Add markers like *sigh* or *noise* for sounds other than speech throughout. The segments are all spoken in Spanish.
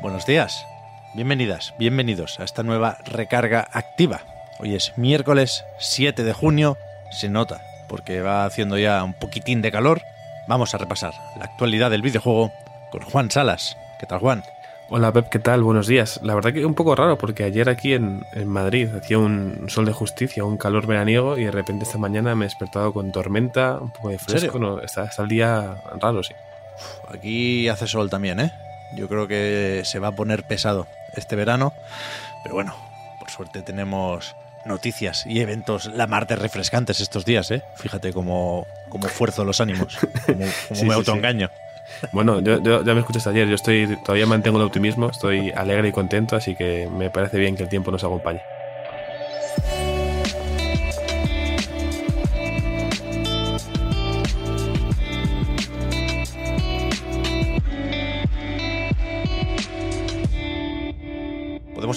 Buenos días, bienvenidas, bienvenidos a esta nueva recarga activa. Hoy es miércoles 7 de junio, se nota porque va haciendo ya un poquitín de calor. Vamos a repasar la actualidad del videojuego con Juan Salas. ¿Qué tal, Juan? Hola Pep, ¿qué tal? Buenos días. La verdad que un poco raro porque ayer aquí en, en, Madrid hacía un sol de justicia, un calor veraniego y de repente esta mañana me he despertado con tormenta, un poco de fresco. No, está, está, el día raro, sí. Aquí hace sol también, ¿eh? Yo creo que se va a poner pesado este verano, pero bueno, por suerte tenemos noticias y eventos la Marte refrescantes estos días, ¿eh? Fíjate cómo, cómo fuerzo los ánimos, cómo, cómo sí, *laughs* me autoengaño. Sí, sí. Bueno, yo, yo, ya me escuchaste ayer, yo estoy todavía mantengo el optimismo, estoy alegre y contento, así que me parece bien que el tiempo nos acompañe.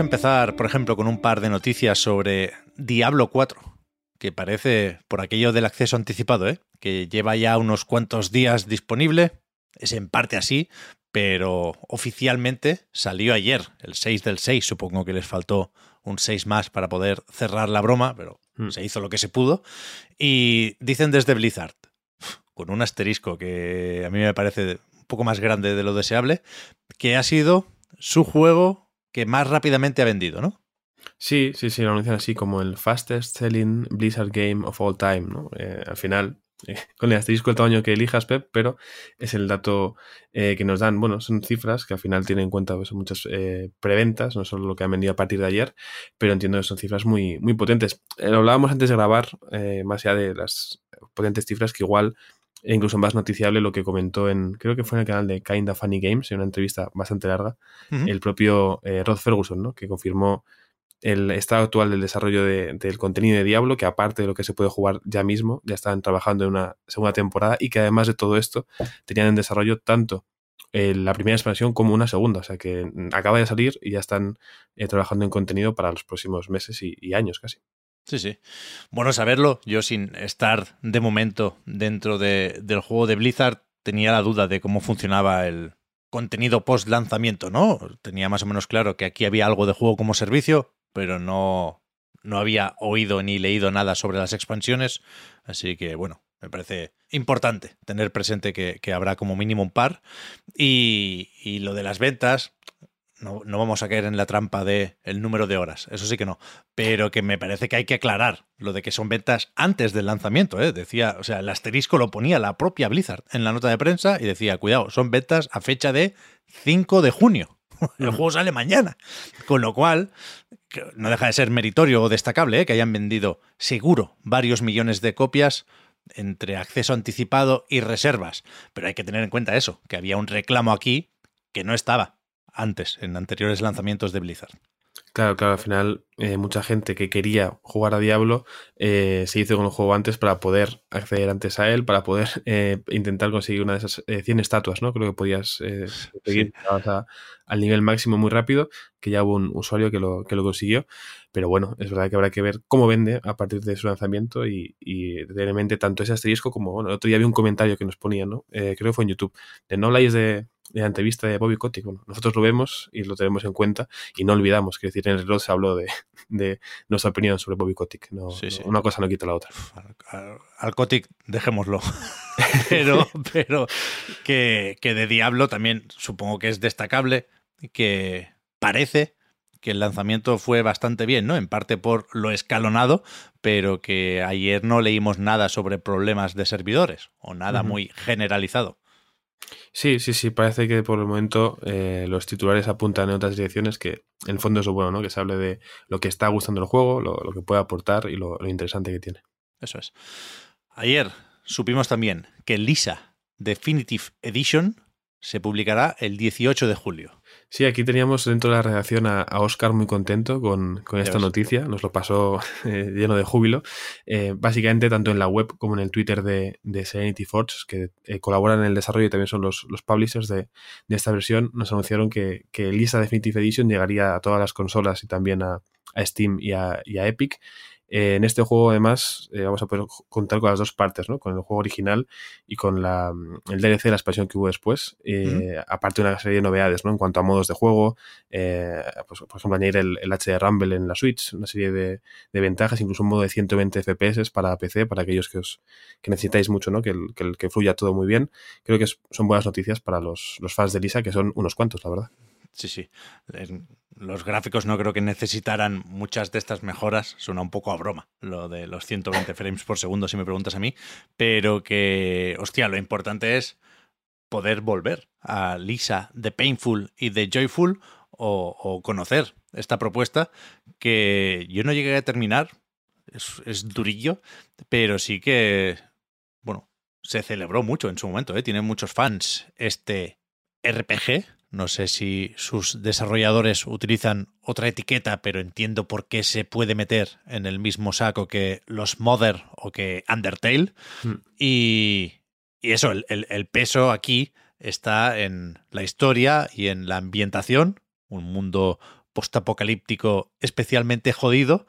Empezar, por ejemplo, con un par de noticias sobre Diablo 4, que parece, por aquello del acceso anticipado, ¿eh? que lleva ya unos cuantos días disponible, es en parte así, pero oficialmente salió ayer, el 6 del 6, supongo que les faltó un 6 más para poder cerrar la broma, pero mm. se hizo lo que se pudo. Y dicen desde Blizzard, con un asterisco que a mí me parece un poco más grande de lo deseable, que ha sido su juego que más rápidamente ha vendido, ¿no? Sí, sí, sí, lo anuncian así como el fastest selling Blizzard game of all time, ¿no? Eh, al final, *laughs* eh, con el asterisco el tamaño que elijas, Pep, pero es el dato eh, que nos dan. Bueno, son cifras que al final tienen en cuenta pues, muchas preventas, no solo lo que han vendido a partir de ayer, pero entiendo que son cifras muy, muy potentes. lo hablábamos antes de grabar, más allá de las potentes cifras, que igual e incluso más noticiable lo que comentó en, creo que fue en el canal de Kinda Funny Games, en una entrevista bastante larga, uh -huh. el propio Rod Ferguson, ¿no? que confirmó el estado actual del desarrollo de, del contenido de Diablo, que aparte de lo que se puede jugar ya mismo, ya están trabajando en una segunda temporada y que además de todo esto tenían en desarrollo tanto eh, la primera expansión como una segunda, o sea que acaba de salir y ya están eh, trabajando en contenido para los próximos meses y, y años casi. Sí, sí. Bueno saberlo. Yo sin estar de momento dentro de, del juego de Blizzard tenía la duda de cómo funcionaba el contenido post lanzamiento, ¿no? Tenía más o menos claro que aquí había algo de juego como servicio, pero no, no había oído ni leído nada sobre las expansiones. Así que, bueno, me parece importante tener presente que, que habrá como mínimo un par. Y, y lo de las ventas, no, no, vamos a caer en la trampa de el número de horas, eso sí que no. Pero que me parece que hay que aclarar lo de que son ventas antes del lanzamiento. ¿eh? Decía, o sea, el asterisco lo ponía la propia Blizzard en la nota de prensa y decía, cuidado, son ventas a fecha de 5 de junio. *laughs* El juego sale mañana. Con lo cual, no deja de ser meritorio o destacable ¿eh? que hayan vendido seguro varios millones de copias entre acceso anticipado y reservas. Pero hay que tener en cuenta eso, que había un reclamo aquí que no estaba antes, en anteriores lanzamientos de Blizzard. Claro, claro, al final eh, mucha gente que quería jugar a Diablo eh, se hizo con el juego antes para poder acceder antes a él, para poder *laughs* eh, intentar conseguir una de esas 100 estatuas, ¿no? Creo que podías seguir sí. a, al nivel máximo muy rápido, que ya hubo un usuario que lo, que lo consiguió. Pero bueno, es verdad que habrá que ver cómo vende a partir de su lanzamiento y, y tener en mente tanto ese asterisco como, bueno, el otro día había un comentario que nos ponía, ¿no? creo que fue en YouTube, de no habláis de, de la entrevista de Bobby Kotick. Bueno, nosotros lo vemos y lo tenemos en cuenta y no olvidamos que decir, en el reloj se habló de, de nuestra opinión sobre Bobby Kotick. No, sí, sí. Una cosa no quita la otra. Al, al Kotick, dejémoslo. *laughs* pero pero que, que de Diablo también supongo que es destacable que parece que el lanzamiento fue bastante bien, ¿no? En parte por lo escalonado, pero que ayer no leímos nada sobre problemas de servidores o nada uh -huh. muy generalizado. Sí, sí, sí, parece que por el momento eh, los titulares apuntan en otras direcciones que en el fondo es lo bueno, ¿no? Que se hable de lo que está gustando el juego, lo, que puede aportar y lo, lo, interesante que tiene. Eso es. Ayer supimos también que Lisa Definitive Edition se publicará el 18 de julio. Sí, aquí teníamos dentro de la redacción a, Oscar muy contento con, esta noticia, nos lo pasó *laughs* eh, lleno de júbilo. Eh, básicamente, tanto en la web como en el Twitter de, Serenity Forge, que eh, colaboran en el desarrollo y también son los, publishers de, esta versión, nos anunciaron que, que Lisa Definitive Edition llegaría a todas las consolas y también a, Steam y a, y a Epic eh, en este juego, además, eh, vamos a poder contar con las dos partes, ¿no? Con el juego original y con la, mm, el DLC, la expansión que hubo después. Eh, aparte de una serie de novedades, ¿no? En cuanto a modos de juego, pues, por ejemplo, añadir el, el, HD Rumble en la Switch, una serie de, de, ventajas, incluso un modo de 120 FPS para PC, para aquellos que, os, que necesitáis mucho, ¿no? Que, que, que, fluya todo muy bien. Creo que son buenas noticias para los, los fans de Lisa, que son unos cuantos, la verdad. Sí, sí. Los gráficos no creo que necesitaran muchas de estas mejoras. Suena un poco a broma lo de los 120 frames por segundo, si me preguntas a mí. Pero que, hostia, lo importante es poder volver a Lisa de Painful y de Joyful o, conocer esta propuesta que yo no llegué a terminar. Es, durillo, pero sí que, bueno, se celebró mucho en su momento. ¿eh? Tiene muchos fans este RPG no sé si sus desarrolladores utilizan otra etiqueta, pero entiendo por qué se puede meter en el mismo saco que los Mother o que Undertale. Mm. Y, eso, el, peso aquí está en la historia y en la ambientación, un mundo postapocalíptico especialmente jodido.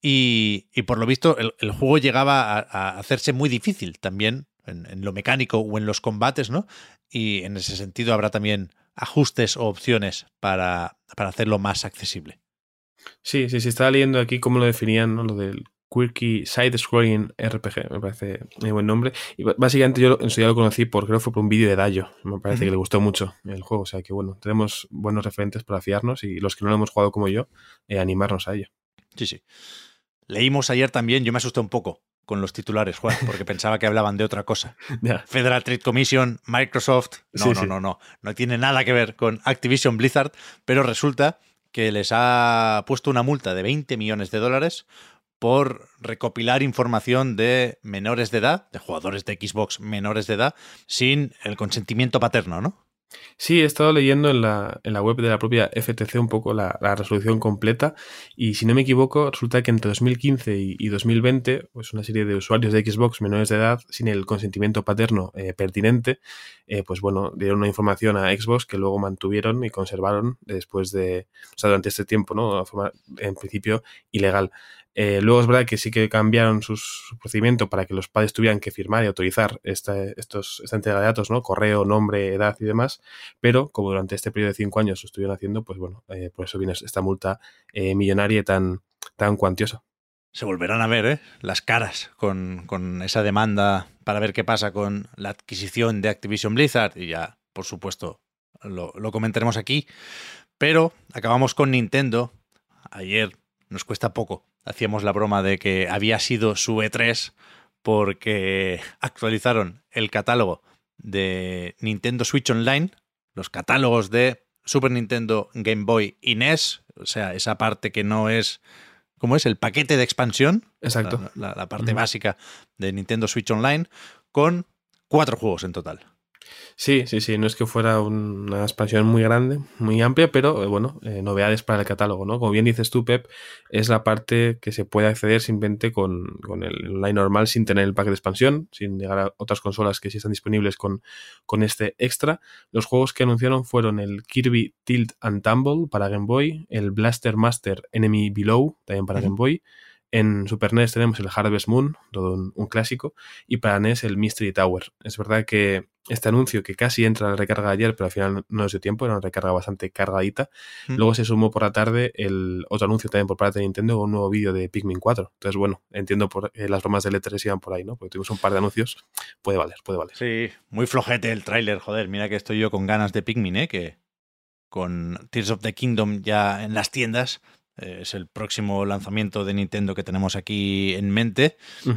Y, por lo visto, el, juego llegaba a, hacerse muy difícil también en, en, lo mecánico o en los combates, ¿no? Y en ese sentido habrá también ajustes o opciones para, hacerlo más accesible. Sí, sí, sí, estaba leyendo aquí cómo lo definían, ¿no? Lo del Quirky Side-Scrolling RPG, me parece un buen nombre. Y básicamente yo en su día lo conocí por, creo que fue por un vídeo de Dayo. Me parece que le gustó mucho el juego. O sea que bueno, tenemos buenos referentes para fiarnos y los que no lo hemos jugado como yo, eh, animarnos a ello. Sí, sí. Leímos ayer también, yo me asusté un poco con los titulares, Juan, porque pensaba que hablaban de otra cosa. *laughs* Federal Trade Commission, Microsoft. No, no, no, no. No tiene nada que ver con Activision Blizzard, pero resulta que les ha puesto una multa de 20 millones de dólares por recopilar información de menores de edad, de jugadores de Xbox menores de edad, sin el consentimiento paterno, ¿no? Sí, he estado leyendo en la, en la web de la propia FTC un poco la, resolución completa y si no me equivoco resulta que entre 2015 y, 2020 pues una serie de usuarios de Xbox menores de edad sin el consentimiento paterno eh, pertinente eh, pues bueno dieron una información a Xbox que luego mantuvieron y conservaron después de o sea durante este tiempo no en principio ilegal eh, luego es verdad que sí que cambiaron sus, su procedimiento para que los padres tuvieran que firmar y autorizar esta, estos, esta entrega de datos, ¿no? Correo, nombre, edad y demás. Pero como durante este periodo de cinco años lo estuvieron haciendo, pues bueno, eh, por eso viene esta multa eh, millonaria tan, tan cuantiosa. Se volverán a ver las caras con, esa demanda para ver qué pasa con la adquisición de Activision Blizzard y ya, por supuesto, lo comentaremos aquí. Pero acabamos con Nintendo. Ayer nos cuesta poco. Hacíamos la broma de que había sido su E3 porque actualizaron el catálogo de Nintendo Switch Online, los catálogos de Super Nintendo, Game Boy y NES, o sea, esa parte que no es, ¿cómo es? El paquete de expansión. Exacto. La, parte básica de Nintendo Switch Online, con cuatro juegos en total. Sí, sí, sí, no es que fuera una expansión muy grande, muy amplia, pero eh, bueno, eh, novedades para el catálogo, ¿no? Como bien dices tú, Pep, es la parte que se puede acceder simplemente con, con el online normal sin tener el pack de expansión, sin llegar a otras consolas que sí están disponibles con, con este extra. Los juegos que anunciaron fueron el Kirby Tilt and Tumble para Game Boy, el Blaster Master Enemy Below, también para Game Boy, en Super NES tenemos el Harvest Moon, todo un, clásico, y para NES el Mystery Tower. Es verdad que este anuncio que casi entra en la recarga ayer, pero al final no es de tiempo, era una recarga bastante cargadita. Mm. Luego se sumó por la tarde el otro anuncio también por parte de Nintendo con un nuevo vídeo de Pikmin 4. Entonces, bueno, entiendo por eh, las bromas de E3 iban por ahí, ¿no? Porque tuvimos un par de anuncios. Puede valer, puede valer. Sí, muy flojete el tráiler, joder. Mira que estoy yo con ganas de Pikmin, ¿eh? Que con Tears of the Kingdom ya en las tiendas es el próximo lanzamiento de Nintendo que tenemos aquí en mente.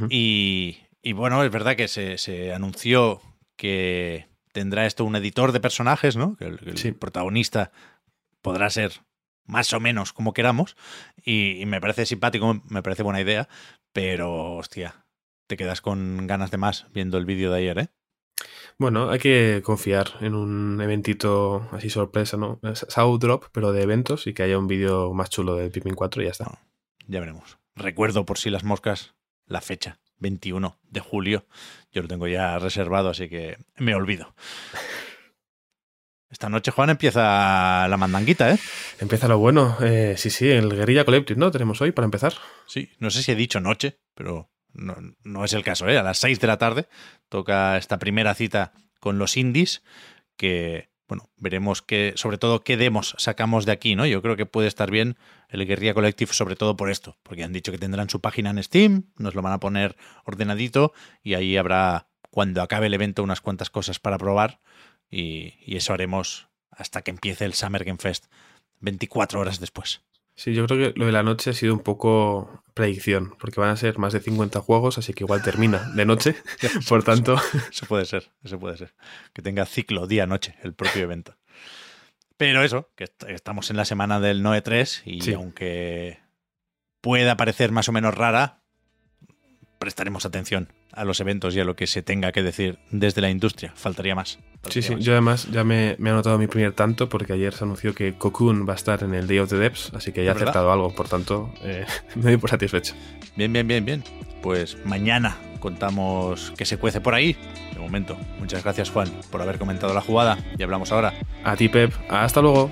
y, bueno, es verdad que se, anunció que tendrá esto un editor de personajes, ¿no? Que el, protagonista podrá ser más o menos como queramos. Y, me parece simpático, me parece buena idea. Pero, hostia, te quedas con ganas de más viendo el vídeo de ayer, ¿eh? Bueno, hay que confiar en un eventito así sorpresa, ¿no? South Drop, pero de eventos y que haya un vídeo más chulo de Pikmin 4 y ya está. ya veremos. Recuerdo por si las moscas la fecha, 21 de julio. Yo lo tengo ya reservado, así que me olvido. Esta noche, Juan, empieza la mandanguita, ¿eh? Empieza lo bueno. Eh, sí, sí, el Guerrilla Collective, ¿no? Tenemos hoy para empezar. Sí, no sé si he dicho noche, pero no, no es el caso, ¿eh? A las 6 de la tarde toca esta primera cita con los indies que, bueno, veremos que, sobre todo, qué demos sacamos de aquí, ¿no? Yo creo que puede estar bien el Guerrilla Collective, sobre todo por esto, porque han dicho que tendrán su página en Steam, nos lo van a poner ordenadito y ahí habrá, cuando acabe el evento, unas cuantas cosas para probar y, y eso haremos hasta que empiece el Summer Game Fest 24 horas después. Sí, yo creo que lo de la noche ha sido un poco predicción, porque van a ser más de 50 juegos, así que igual termina de noche. *laughs* Por tanto. Eso puede ser, eso puede ser. Que tenga ciclo día-noche el propio evento. Pero eso, que estamos en la semana del Noe 3 y Sí. aunque pueda parecer más o menos rara, prestaremos atención a los eventos y a lo que se tenga que decir desde la industria. Faltaría más. Sí, Faltaría sí. más. Yo además ya me, me he anotado mi primer tanto porque ayer se anunció que Cocoon va a estar en el Day of the Devs, así que ya he acertado algo. Por tanto, eh, *laughs* me doy por satisfecho. Bien, bien, bien, bien. Pues mañana contamos que se cuece por ahí. De momento, muchas gracias Juan por haber comentado la jugada y hablamos ahora. A ti, Pep. Hasta luego.